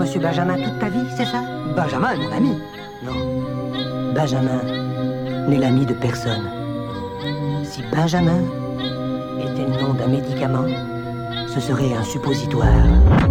Monsieur Benjamin toute ta vie, c'est ça Benjamin mon ami. Non. Benjamin n'est l'ami de personne. Si Benjamin était le nom d'un médicament, ce serait un suppositoire.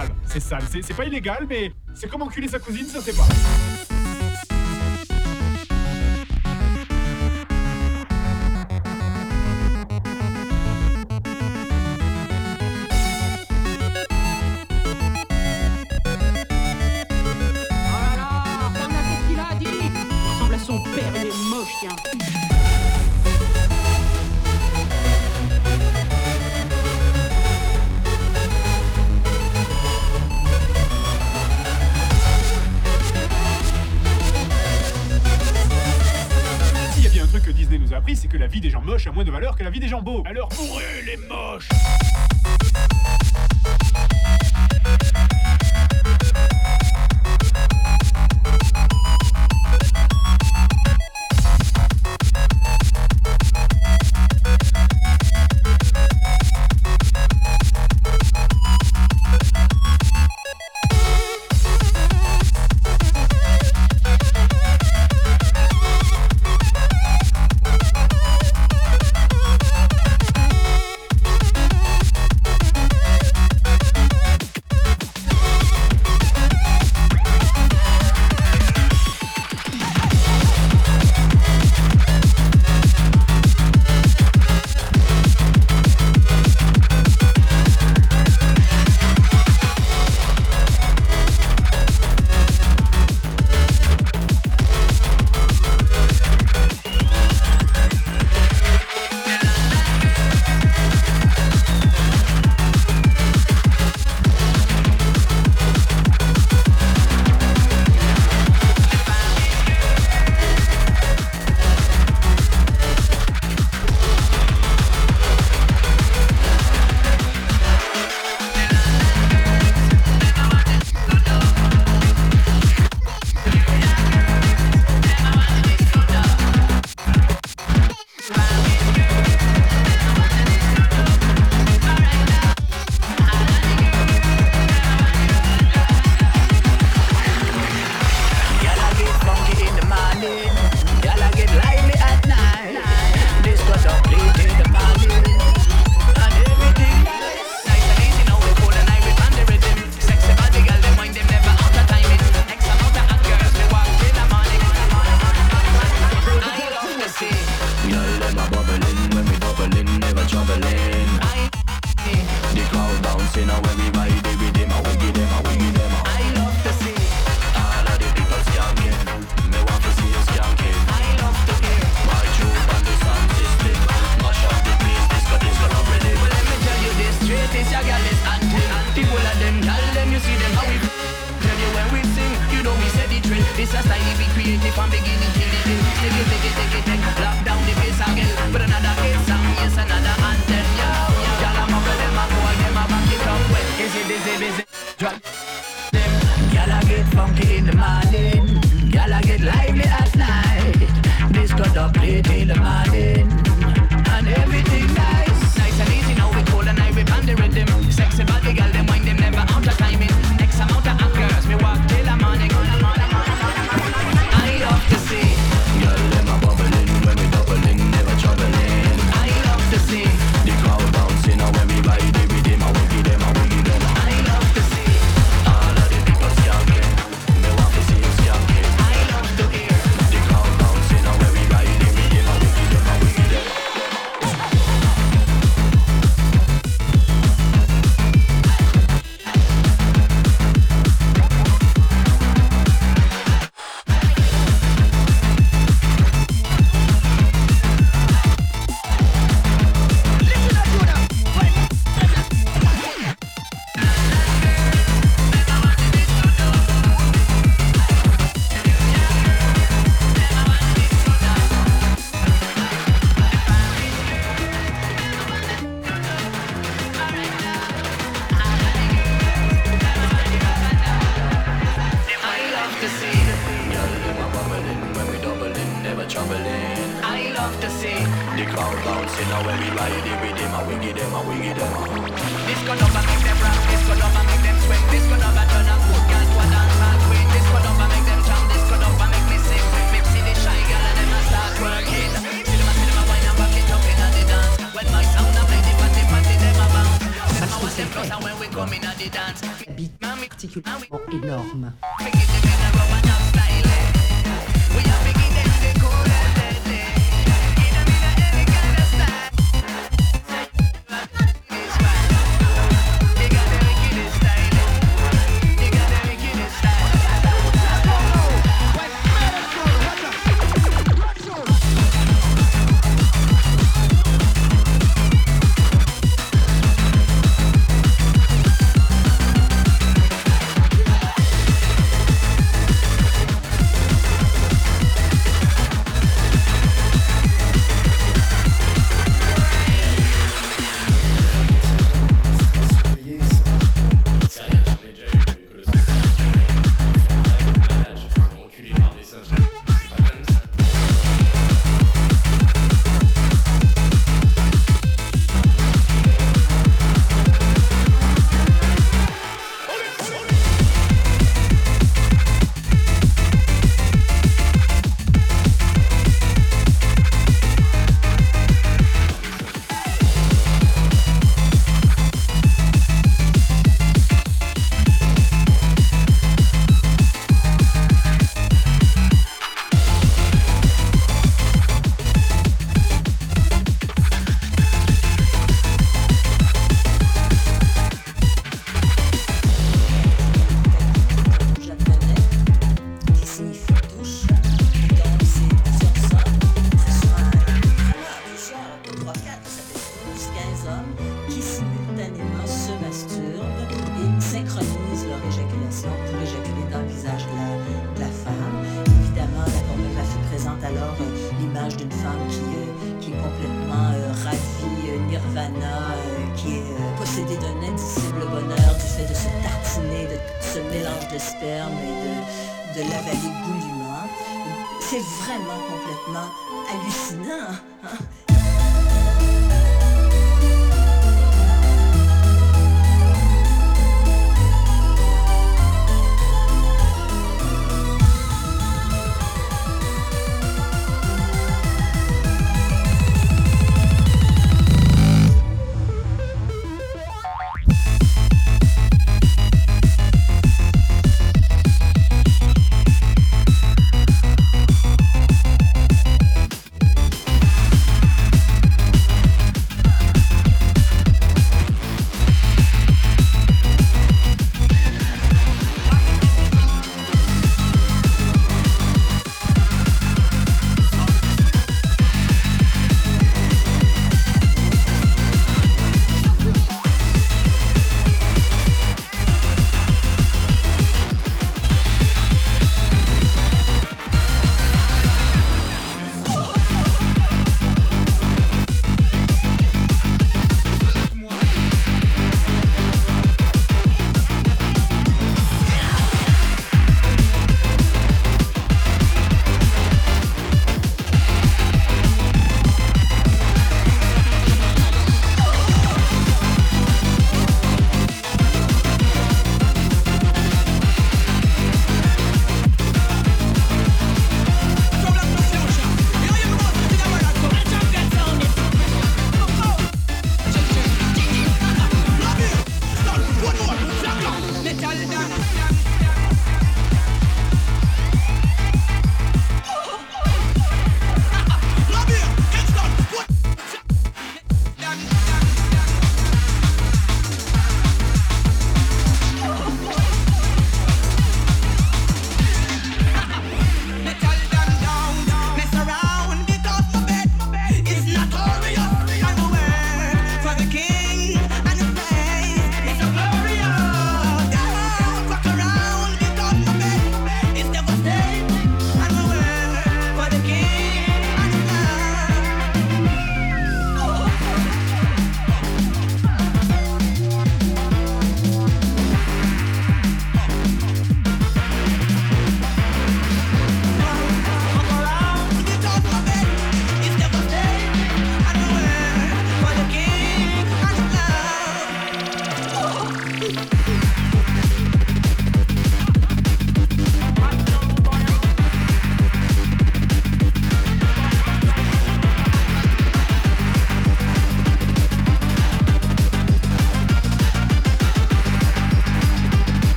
sale, c'est sale. C'est pas illégal, mais c'est comme enculer sa cousine, ça c'est pas. Alors pour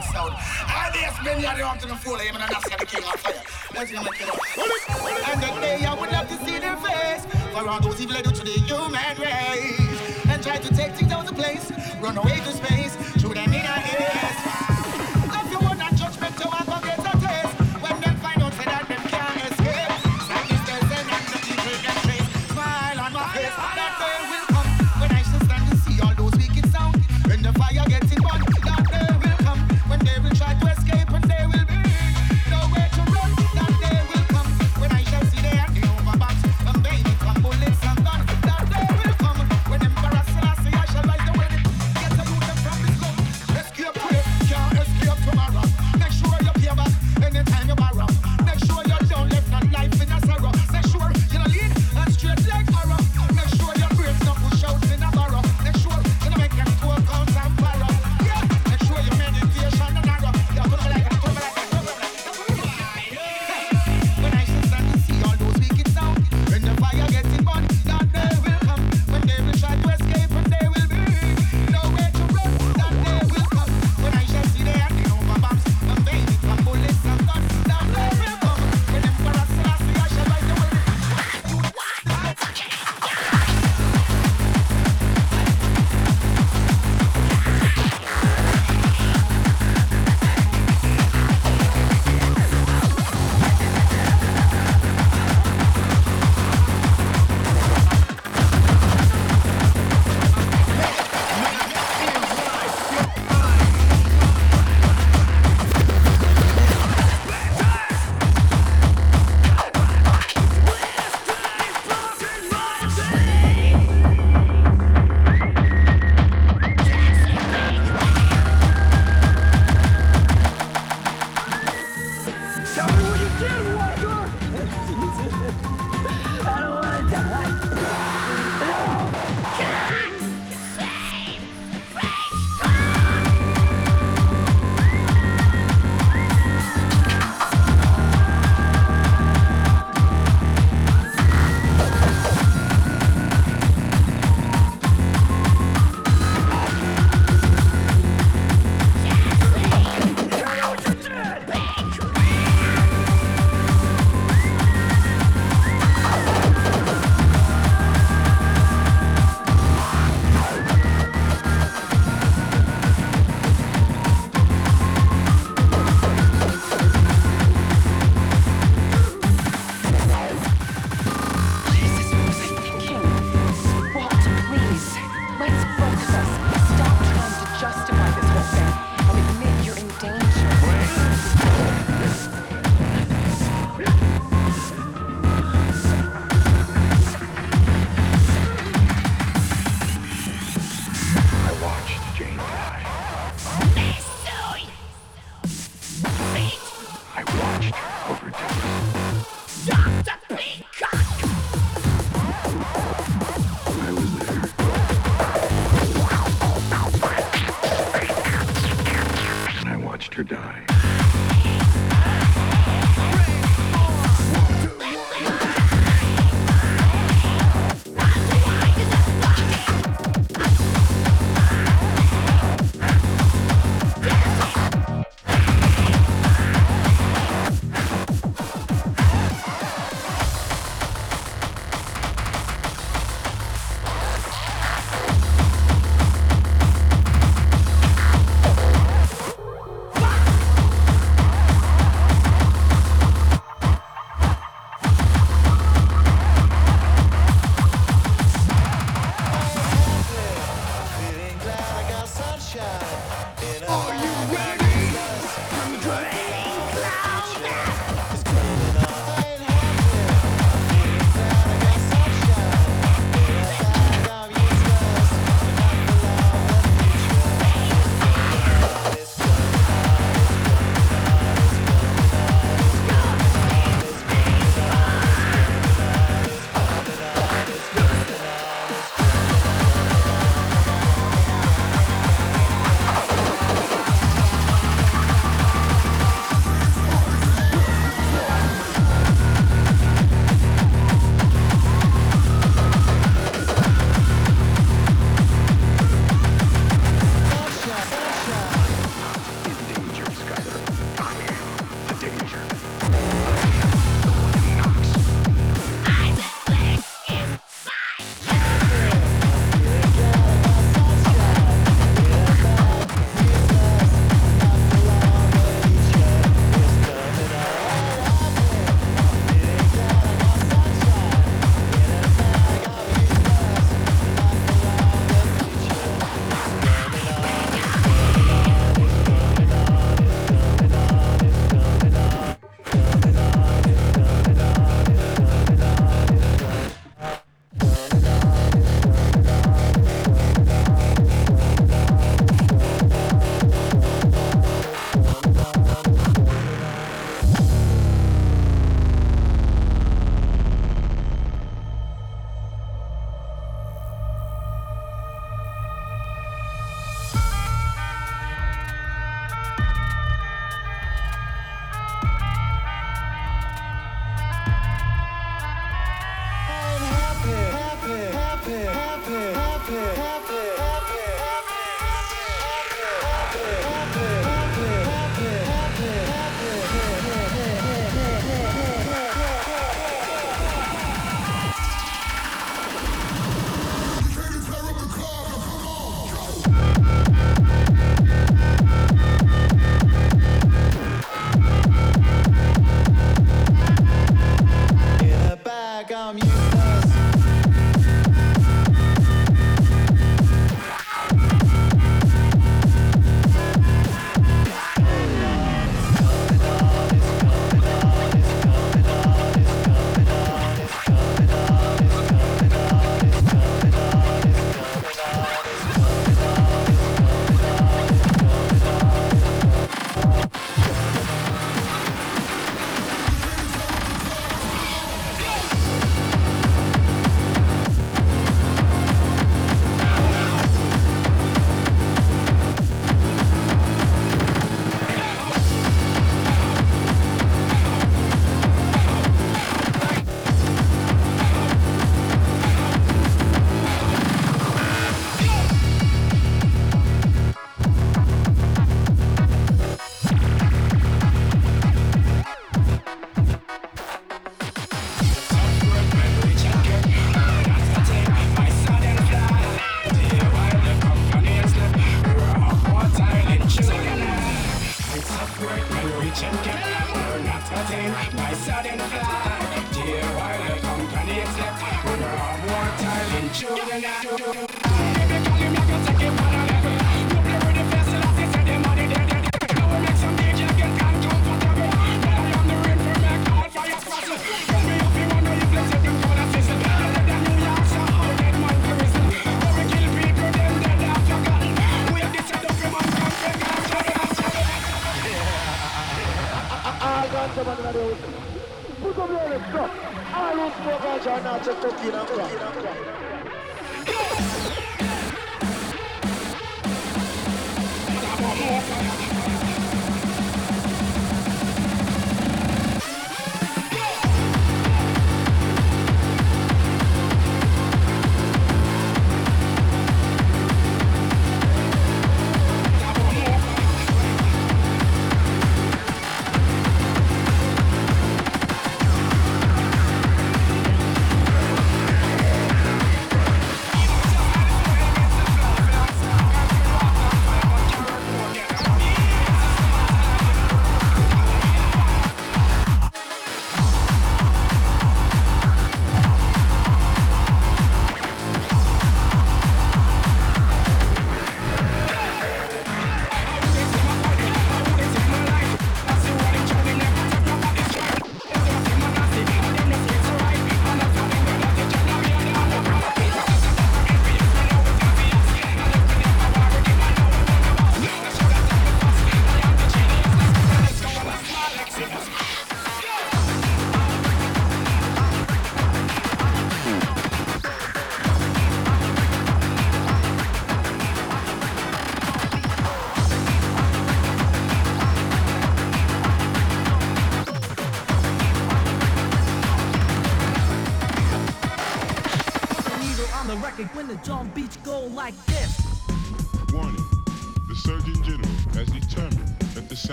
and sound. All these men here, they want to fool him and I'm that's the king of fire. Let's. And the day I would love to see their face for all those evil I do to the human race and try to take things out of place, run away to space, shoot them in a ass.